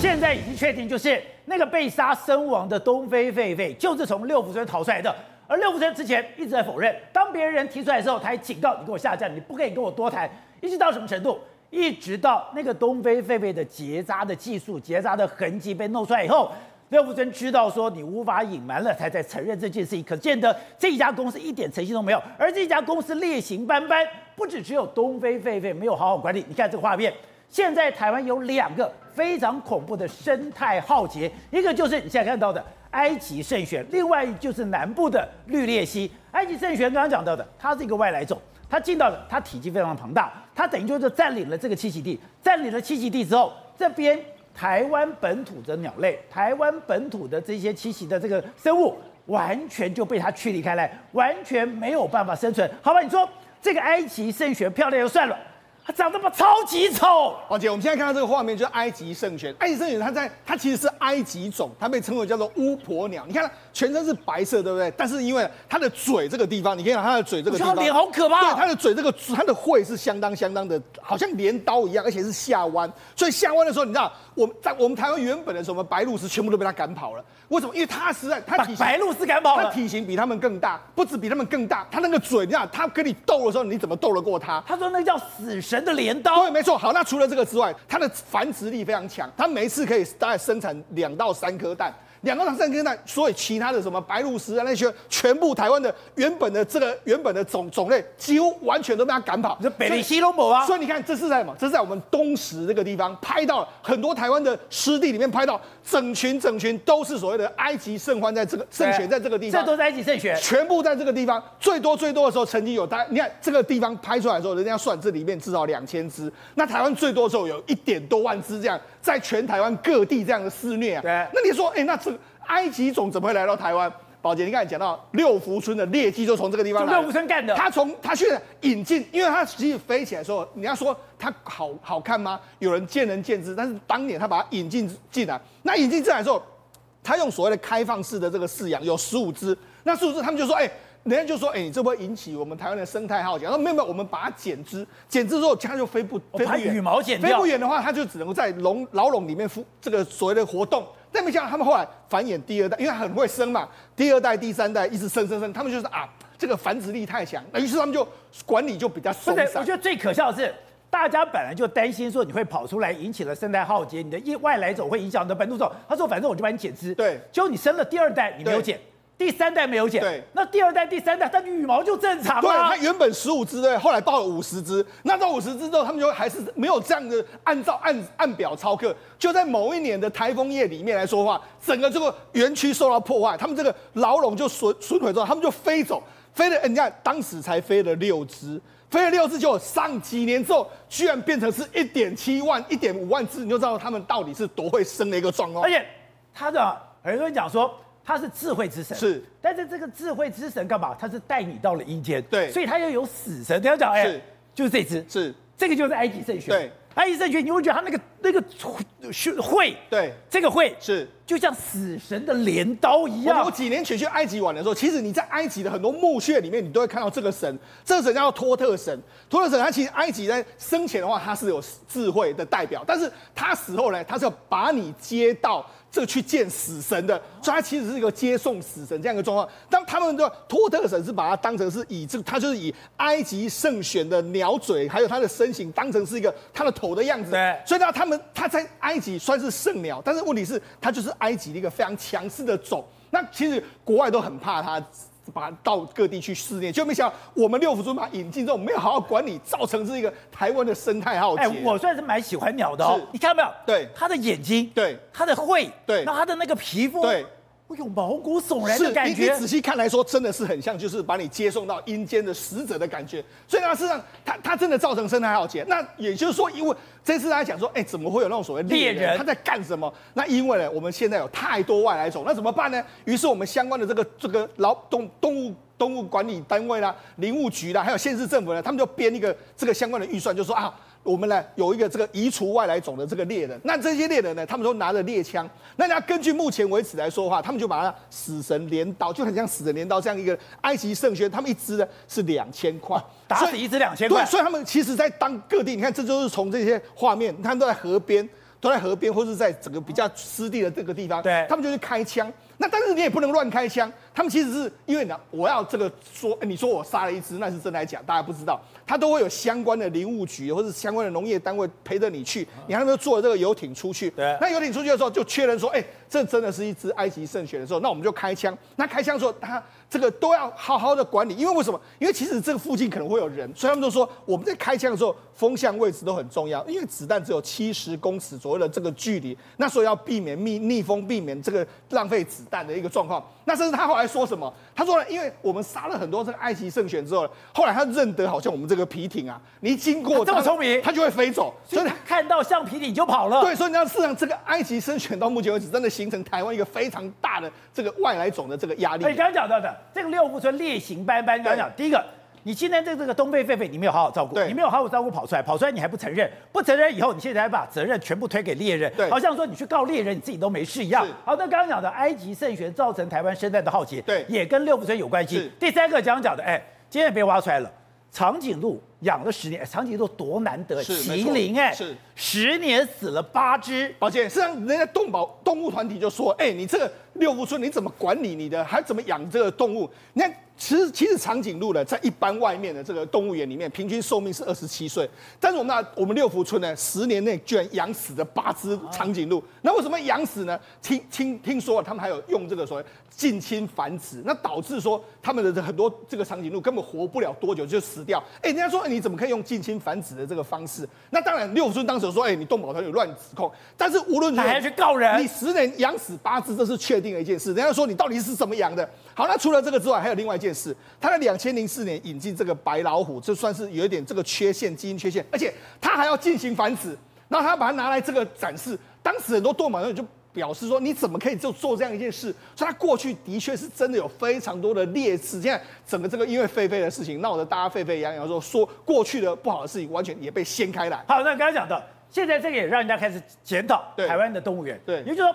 现在已经确定，就是那个被杀身亡的东非狒狒，就是从六福村逃出来的。而六福村之前一直在否认，当别人提出来的时候，他还警告你给我下降，你不可以跟我多谈。一直到什么程度？一直到那个东非狒狒的结扎的技术、结扎的痕迹被弄出来以后，六福村知道说你无法隐瞒了，才在承认这件事情。可见得这家公司一点诚信都没有，而这家公司劣行斑斑，不只只有东非狒狒没有好好管理。你看这个画面，现在台湾有两个非常恐怖的生态浩劫，一个就是你现在看到的埃及圣䴉，另外就是南部的绿鬣蜥。埃及圣䴉刚刚讲到的，它是一个外来种。它进到了，它体积非常庞大，它等于就是占领了这个栖息地。占领了栖息地之后，这边台湾本土的鸟类，台湾本土的这些栖息的这个生物，完全就被它驱离开来，完全没有办法生存。好吧，你说这个埃及圣䴉漂亮就算了。它长得么超级丑，王姐，我们现在看到这个画面就是埃及圣泉。埃及圣泉它在它其实是埃及种，它被称为叫做巫婆鸟。你看它全身是白色，对不对？但是因为它的嘴这个地方，你可以看它的嘴这个地方，脸好可怕。对，它的嘴这个它的喙是相当相当的，好像镰刀一样，而且是下弯。所以下弯的时候，你知道我们在我们台湾原本的时候，我们白鹭鸶全部都被它赶跑了。为什么？因为他实在它体白鹭鸶赶跑了，它体型比他们更大，不止比他们更大，他那个嘴，你看他跟你斗的时候，你怎么斗得过他？他说那叫死神的镰刀。对，没错。好，那除了这个之外，它的繁殖力非常强，它每一次可以大概生产两到三颗蛋。两个两三颗蛋，所以其他的什么白鹭鸶啊那些，全部台湾的原本的这个原本的种种类，几乎完全都被他赶跑。这北里西龙博啊，所以你看这是在什么？这是在我们东石这个地方拍到很多台湾的湿地里面拍到整群整群都是所谓的埃及圣欢在这个圣泉在这个地方，这都是埃及圣泉，全部在这个地方。最多最多的时候，曾经有大你看这个地方拍出来的时候，人家算这里面至少两千只。那台湾最多的时候有一点多万只这样，在全台湾各地这样的肆虐啊。对，那你说，哎，那这个。埃及种怎么会来到台湾？宝杰，你刚才讲到六福村的劣迹就从这个地方来。六福村干的。他从他去引进，因为他其实飞起来的时候，你要说它好好看吗？有人见仁见智。但是当年他把它引进进来，那引进进来的时候，他用所谓的开放式的这个饲养，有十五只。那十五只，他们就说，哎、欸，人家就说，哎、欸，你这不会引起我们台湾的生态浩劫？他说没有没有，我们把它剪枝，剪枝之后它就飞不飞不远，羽毛剪，飞不远的话，它就只能够在笼牢笼里面孵这个所谓的活动。但没想到他们后来繁衍第二代，因为他很会生嘛，第二代、第三代一直生生生，他们就是啊，这个繁殖力太强，那于是他们就管理就比较松散。我觉得最可笑的是，大家本来就担心说你会跑出来引起了生态浩劫，你的外来种会影响你的本土种。他说反正我就把你剪枝，对，结果你生了第二代你没有剪。第三代没有剪，对，那第二代、第三代，它羽毛就正常了。对，它原本十五只，对，后来到了五十只。那到五十只之后，他们就还是没有这样的按照按按表操课。就在某一年的台风夜里面来说话，整个这个园区受到破坏，他们这个牢笼就损损毁之后，他们就飞走，飞了。你看当时才飞了六只，飞了六只，就上几年之后，居然变成是一点七万、一点五万只，你就知道他们到底是多会生的一个状况。而且他的很多人讲说。他是智慧之神，是，但是这个智慧之神干嘛？他是带你到了阴间，对，所以他又有死神。他要讲，哎、欸，就是这只，是，这个就是埃及圣䴉，对，埃及圣䴉，你会觉得他那个那个会，对，这个会是。就像死神的镰刀一样。我几年前去埃及玩的时候，其实你在埃及的很多墓穴里面，你都会看到这个神。这个神叫托特神。托特神他其实埃及在生前的话，他是有智慧的代表，但是他死后呢，他是要把你接到这个去见死神的，所以他其实是一个接送死神这样一个状况。当他们的托特神是把它当成是以这，他就是以埃及圣选的鸟嘴，还有他的身形当成是一个他的头的样子。对。所以呢，他们他在埃及算是圣鸟，但是问题是，他就是。埃及的一个非常强势的种，那其实国外都很怕它，把它到各地去试验，就没想到我们六福村把引进之后，没有好好管理，造成这一个台湾的生态浩劫。哎，我算是蛮喜欢鸟的哦，你看到没有？对，它的眼睛，对，它的喙，对，然后它的那个皮肤，对。我有毛骨悚然的感觉。你，你仔细看来说，真的是很像，就是把你接送到阴间的使者的感觉。所以呢，事实上，他他真的造成生态浩劫。那也就是说，因为这次大家讲说，哎，怎么会有那种所谓猎人？他在干什么？那因为呢，我们现在有太多外来种，那怎么办呢？于是我们相关的这个这个劳动动物动物管理单位啦、林务局啦，还有县市政府呢，他们就编一个这个相关的预算，就说啊。我们呢有一个这个移除外来种的这个猎人，那这些猎人呢，他们都拿着猎枪。那要根据目前为止来说的话，他们就把它死神镰刀，就很像死神镰刀这样一个埃及圣靴，他们一支呢是两千块，打死一支两千块。对，所以他们其实在当各地，你看这就是从这些画面，他们都在河边，都在河边或是在整个比较湿地的这个地方，对，他们就是开枪。那但是你也不能乱开枪，他们其实是因为呢，我要这个说，你说我杀了一只，那是真的来讲，大家不知道，他都会有相关的林务局或者相关的农业单位陪着你去，你还没有坐这个游艇出去，对，那游艇出去的时候就确认说，哎、欸，这真的是一只埃及圣犬的时候，那我们就开枪，那开枪的时候，他这个都要好好的管理，因为为什么？因为其实这个附近可能会有人，所以他们就说我们在开枪的时候，风向位置都很重要，因为子弹只有七十公尺左右的这个距离，那所以要避免逆逆风，避免这个浪费子弹的一个状况。那甚至他后来说什么？他说呢，因为我们杀了很多这个埃及圣犬之后，后来他认得好像我们这个皮艇啊，你一经过这么聪明，他就会飞走，所以他看到橡皮艇就跑了。对，所以你要事实上这个埃及圣犬到目前为止真的形成台湾一个非常大的这个外来种的这个压力。你刚刚讲到的这个六福村烈行斑斑，刚刚讲第一个。你今天这这个东非狒狒，你没有好好照顾，你没有好好照顾跑出来，跑出来你还不承认，不承认以后，你现在还把责任全部推给猎人，对，好像说你去告猎人，你自己都没事一样。好，那刚刚讲的埃及圣犬造成台湾生态的浩劫，对，也跟六福村有关系。第三个讲讲的，哎，今天也被挖出来了，长颈鹿养了十年，长颈鹿多难得，麒麟哎，是十年死了八只，抱歉，实际上人家动保动物团体就说，哎，你这个六福村你怎么管理你的，还怎么养这个动物？你看。其实，其实长颈鹿呢，在一般外面的这个动物园里面，平均寿命是二十七岁。但是我们那我们六福村呢，十年内居然养死了八只长颈鹿。那为什么养死呢？听听听说他们还有用这个所谓近亲繁殖，那导致说他们的很多这个长颈鹿根本活不了多久就死掉。哎，人家说你怎么可以用近亲繁殖的这个方式？那当然，六福村当时说，哎，你动保团有乱指控。但是无论如何，还要去告人？你十年养死八只，这是确定的一件事。人家说你到底是怎么养的？好，那除了这个之外，还有另外一件。是，他在两千零四年引进这个白老虎，这算是有一点这个缺陷，基因缺陷，而且他还要进行繁殖，然后他把它拿来这个展示，当时很多动保人就表示说，你怎么可以就做这样一件事？所以他过去的确是真的有非常多的劣势，现在整个这个因为狒狒的事情闹得大家沸沸扬扬，说说过去的不好的事情完全也被掀开来。好，那刚才讲的，现在这个也让人家开始检讨台湾的动物园，对，也就是说。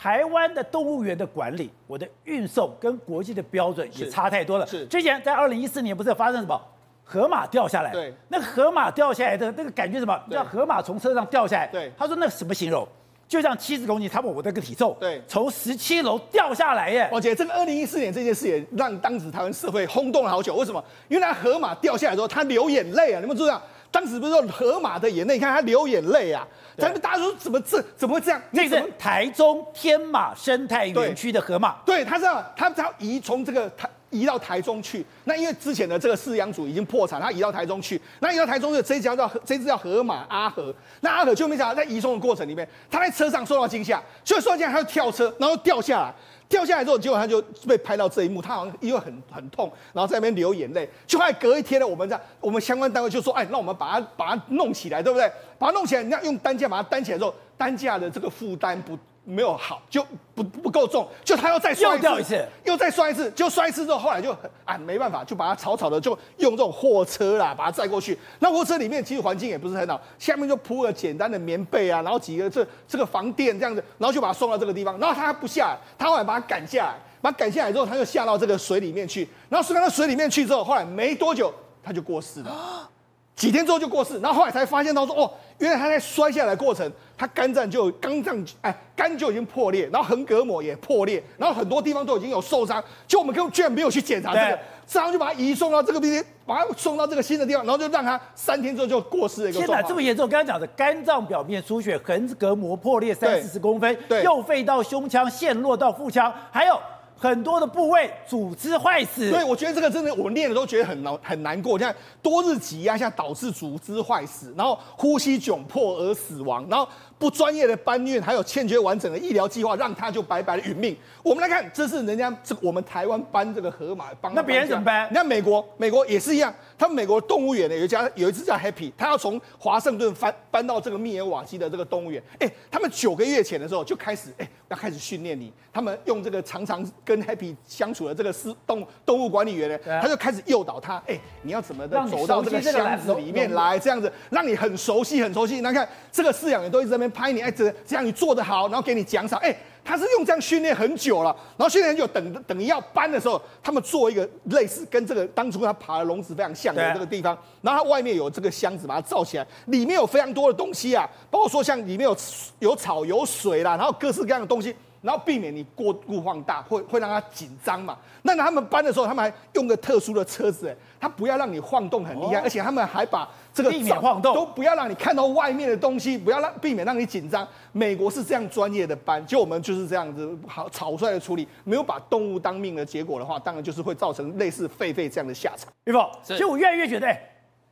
台湾的动物园的管理，我的运送跟国际的标准也差太多了。是，之前在二零一四年不是发生什么河马掉下来？对，那个河马掉下来的那个感觉什么？叫河马从车上掉下来。对，他说那什么形容？就像七十公斤，差不多我这个体重。对，从十七楼掉下来耶。而且这个二零一四年这件事也让当时台湾社会轰动了好久。为什么？因为那河马掉下来之后，他流眼泪啊！你们知道？当时不是说河马的眼泪，你看他流眼泪啊！咱们大家说怎么这怎么会这样？那是台中天马生态园区的河马。对，他这样，他只要移从这个台移到台中去。那因为之前的这个饲养组已经破产，他移到台中去。那移到台中的这一家叫这只叫河马阿和。那阿和就没想到在移送的过程里面，他在车上受到惊吓，所以说这样他就跳车，然后掉下来。掉下来之后，结果他就被拍到这一幕，他好像因为很很痛，然后在那边流眼泪。就后来隔一天呢，我们在我们相关单位就说，哎，那我们把它把它弄起来，对不对？把它弄起来，你要用担架把它担起来之后，担架的这个负担不。没有好，就不不够重，就他要再摔一次，又，一次又再摔一次，就摔一次之后，后来就很啊没办法，就把它草草的就用这种货车啦，把它载过去。那货车里面其实环境也不是很好，下面就铺了简单的棉被啊，然后几个这这个防垫这样子，然后就把它送到这个地方。然后他还不下来，他后来把赶下来，把它赶下来之后，他就下到这个水里面去。然后下到水里面去之后，后来没多久他就过世了，几天之后就过世。然后后来才发现到说哦。原来他在摔下来的过程，他肝脏就肝脏哎肝就已经破裂，然后横膈膜也破裂，然后很多地方都已经有受伤。就我们根本居然没有去检查这个，这样就把他移送到这个地方，把他送到这个新的地方，然后就让他三天之后就过世了一个。天哪，这么严重！刚刚讲的肝脏表面出血，横膈膜破裂三四十公分，右肺到胸腔陷落到腹腔，还有。很多的部位组织坏死，对，我觉得这个真的，我们念的都觉得很难很难过。像多日挤压下导致组织坏死，然后呼吸窘迫而死亡，然后不专业的搬运，还有欠缺完整的医疗计划，让他就白白的殒命。我们来看，这是人家这我们台湾搬这个河马帮，那别人怎么搬？你看美国，美国也是一样，他们美国动物园呢有一家有一只叫 Happy，他要从华盛顿搬搬到这个密尔瓦基的这个动物园。哎，他们九个月前的时候就开始哎要开始训练你，他们用这个常常。跟 Happy 相处的这个是动动物管理员呢，他就开始诱导他，哎，你要怎么的走到这个箱子里面来，这样子让你很熟悉很熟悉。那看这个饲养员都一直在那边拍你，哎，这这样你做得好，然后给你奖赏，哎。他是用这样训练很久了，然后训练很久，等等于要搬的时候，他们做一个类似跟这个当初他爬的笼子非常像的这个地方，然后它外面有这个箱子把它罩起来，里面有非常多的东西啊，包括说像里面有有草有水啦，然后各式各样的东西。然后避免你过度放大，会会让它紧张嘛。那他们搬的时候，他们还用个特殊的车子，哎，它不要让你晃动很厉害，哦、而且他们还把这个避免晃动，都不要让你看到外面的东西，不要让避免让你紧张。美国是这样专业的搬，就我们就是这样子好草率的处理，没有把动物当命的结果的话，当然就是会造成类似狒狒这样的下场。玉凤，所以我越来越觉得，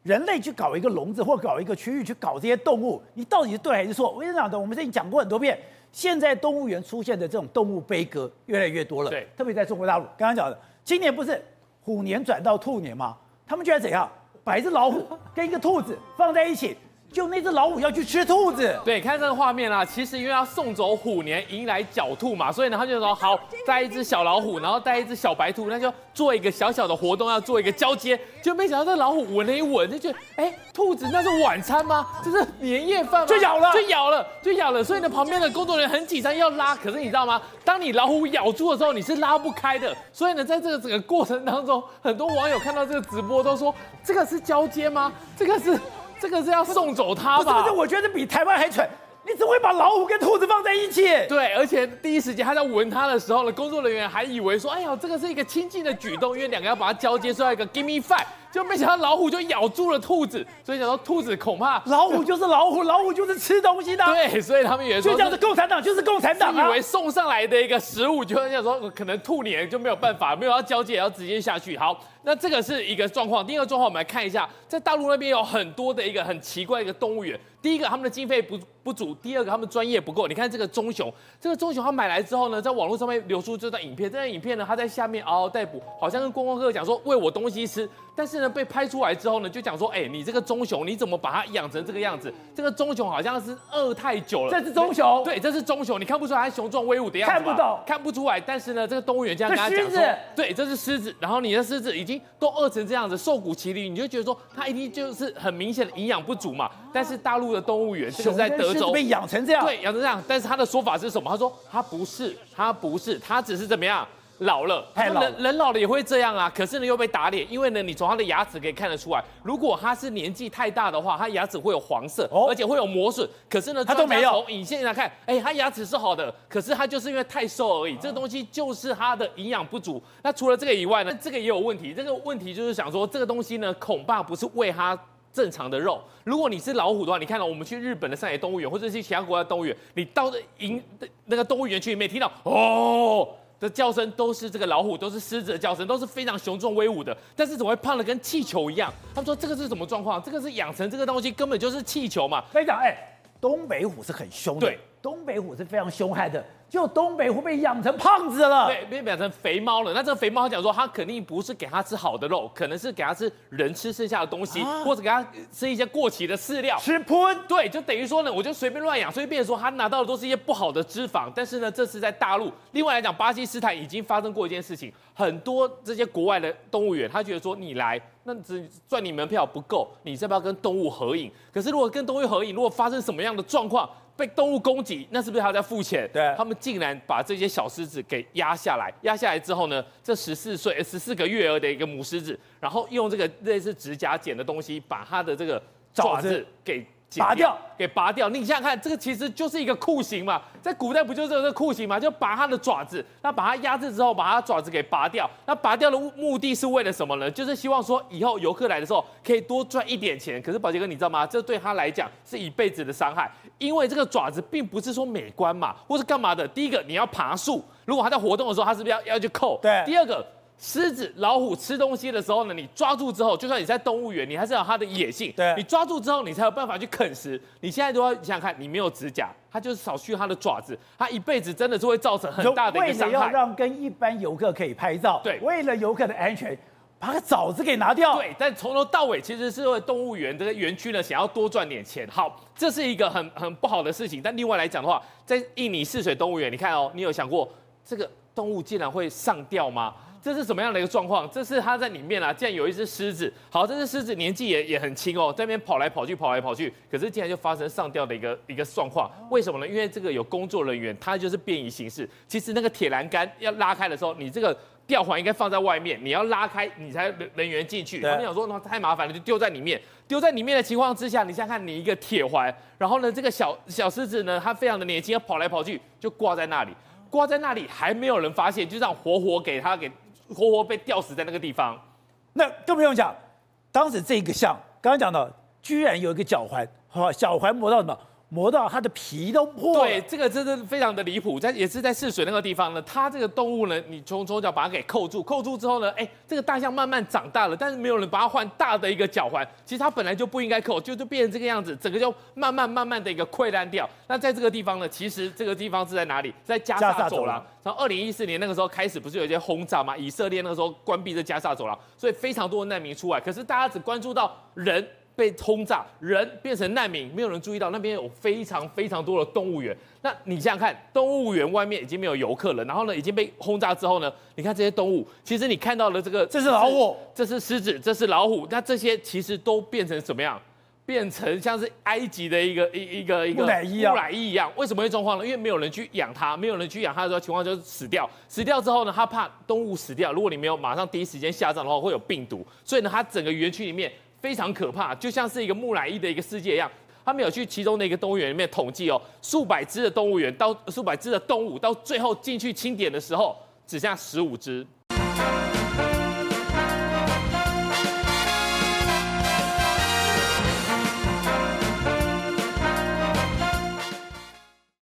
人类去搞一个笼子或搞一个区域去搞这些动物，你到底是对还是错？我跟你讲的，我们之前讲过很多遍。现在动物园出现的这种动物悲歌越来越多了，对，特别在中国大陆。刚刚讲的，今年不是虎年转到兔年吗？他们居然怎样，把一只老虎跟一个兔子放在一起。就那只老虎要去吃兔子，对，看这个画面啊，其实因为要送走虎年，迎来狡兔嘛，所以呢，他就说好 带一只小老虎，然后带一只小白兔，那就做一个小小的活动，要做一个交接。就没想到这老虎闻了一闻，就觉得哎，兔子那是晚餐吗？这是年夜饭吗？就咬了，就咬了，就咬了。所以呢，旁边的工作人员很紧张要拉，可是你知道吗？当你老虎咬住的时候，你是拉不开的。所以呢，在这个整个过程当中，很多网友看到这个直播都说，这个是交接吗？这个是。这个是要送走他吧？不是，不是，我觉得比台湾还蠢。你怎么会把老虎跟兔子放在一起？对，而且第一时间他在闻它的时候呢，工作人员还以为说，哎呀，这个是一个亲近的举动，因为两个要把它交接，说一个 give me five。就没想到老虎就咬住了兔子，所以想说兔子恐怕老虎就是老虎，老虎就是吃东西的。对，所以他们也说，就叫做，共产党就是共产党，以为送上来的一个食物，就想说可能兔年就没有办法，没有要交接，要直接下去。好，那这个是一个状况。第二个状况，我们来看一下，在大陆那边有很多的一个很奇怪的一个动物园。第一个，他们的经费不不足；第二个，他们专业不够。你看这个棕熊，这个棕熊他买来之后呢，在网络上面流出这段影片，这段影片呢，他在下面嗷嗷待哺，好像跟观光客讲说喂我东西吃。但是呢，被拍出来之后呢，就讲说，哎、欸，你这个棕熊你怎么把它养成这个样子？这个棕熊好像是饿太久了。这是棕熊，对，这是棕熊，你看不出来它雄壮威武的样子吗？看不懂，看不出来。但是呢，这个动物园这样跟他讲说，对，这是狮子。然后你的狮子已经都饿成这样子，瘦骨嶙峋，你就觉得说它一定就是很明显的营养不足嘛。但是大陆的动物园，这个是在德州被养成这样，对，养成这样。但是他的说法是什么？他说他不是，他不是，他只是怎么样？老了，太老了，人，人老了也会这样啊。可是呢，又被打脸，因为呢，你从他的牙齿可以看得出来，如果他是年纪太大的话，他牙齿会有黄色，而且会有磨损。可是呢，他都没有。从影线来看，哎、欸，他牙齿是好的，可是他就是因为太瘦而已。这个东西就是他的营养不足。那除了这个以外呢，这个也有问题。这个问题就是想说，这个东西呢，恐怕不是喂他正常的肉。如果你是老虎的话，你看到我们去日本的上野动物园，或者去其他国家的动物园，你到的营那个动物园区里面听到哦。的叫声都是这个老虎，都是狮子的叫声，都是非常雄壮威武的。但是怎么会胖的跟气球一样？他们说这个是什么状况？这个是养成这个东西根本就是气球嘛。非常哎，东北虎是很凶的，对，东北虎是非常凶悍的。就东北会被养成胖子了，对，被养成肥猫了。那这个肥猫他讲说，他肯定不是给他吃好的肉，可能是给他吃人吃剩下的东西，啊、或者给他吃一些过期的饲料，吃喷。对，就等于说呢，我就随便乱养，所以变成说他拿到的都是一些不好的脂肪。但是呢，这次在大陆。另外来讲，巴基斯坦已经发生过一件事情，很多这些国外的动物园，他觉得说你来，那只赚你门票不够，你要不要跟动物合影？可是如果跟动物合影，如果发生什么样的状况？被动物攻击，那是不是还要再付钱？对，他们竟然把这些小狮子给压下来，压下来之后呢，这十四岁、十四个月儿的一个母狮子，然后用这个类似指甲剪的东西，把它的这个爪子给。拔掉，给拔掉。你想想看，这个其实就是一个酷刑嘛，在古代不就是这个酷刑嘛？就拔它的爪子，那把它压制之后，把它爪子给拔掉。那拔掉的目的是为了什么呢？就是希望说以后游客来的时候可以多赚一点钱。可是宝杰哥，你知道吗？这对他来讲是一辈子的伤害，因为这个爪子并不是说美观嘛，或是干嘛的。第一个，你要爬树，如果他在活动的时候，他是不是要要去扣？对。第二个。狮子、老虎吃东西的时候呢，你抓住之后，就算你在动物园，你还是有它的野性。对，你抓住之后，你才有办法去啃食。你现在都要想想看，你没有指甲，它就是少去它的爪子，它一辈子真的是会造成很大的一个伤害。为了要让跟一般游客可以拍照，对，为了游客的安全，把个爪子给拿掉。对，但从头到尾其实是为动物园这个园区呢，想要多赚点钱。好，这是一个很很不好的事情。但另外来讲的话，在印尼泗水动物园，你看哦，你有想过这个动物竟然会上吊吗？这是什么样的一个状况？这是它在里面啊，竟然有一只狮子。好，这只狮子年纪也也很轻哦，在那边跑来跑去，跑来跑去。可是竟然就发生上吊的一个一个状况。为什么呢？因为这个有工作人员，他就是便宜行事。其实那个铁栏杆要拉开的时候，你这个吊环应该放在外面，你要拉开，你才人人员进去。他们想说那太麻烦了，就丢在里面。丢在里面的情况之下，你想想看，你一个铁环，然后呢，这个小小狮子呢，它非常的年轻，要跑来跑去，就挂在那里。挂在那里还没有人发现，就这样活活给它给活活被吊死在那个地方。那更不用讲，当时这个像刚刚讲到，居然有一个脚环，好，脚环磨到什么？磨到它的皮都破了。对，这个真的非常的离谱，在也是在泗水那个地方呢。它这个动物呢，你从从脚把它给扣住，扣住之后呢，哎，这个大象慢慢长大了，但是没有人把它换大的一个脚环。其实它本来就不应该扣，就就变成这个样子，整个就慢慢慢慢的一个溃烂掉。那在这个地方呢，其实这个地方是在哪里？在加萨走廊。从二零一四年那个时候开始，不是有一些轰炸吗？以色列那个时候关闭这加萨走廊，所以非常多的难民出来。可是大家只关注到人。被轰炸，人变成难民，没有人注意到那边有非常非常多的动物园。那你想想看，动物园外面已经没有游客了，然后呢，已经被轰炸之后呢，你看这些动物，其实你看到了这个，这是老虎，这是狮子，这是老虎，那这些其实都变成什么样？变成像是埃及的一个一一个一个木乃伊一样。为什么会状况呢？因为没有人去养它，没有人去养它的时候，情况就是死掉。死掉之后呢，它怕动物死掉，如果你没有马上第一时间下葬的话，会有病毒，所以呢，它整个园区里面。非常可怕，就像是一个木乃伊的一个世界一样。他们有去其中的一个动物园里面统计哦，数百只的动物园到数百只的动物，到最后进去清点的时候，只剩下十五只。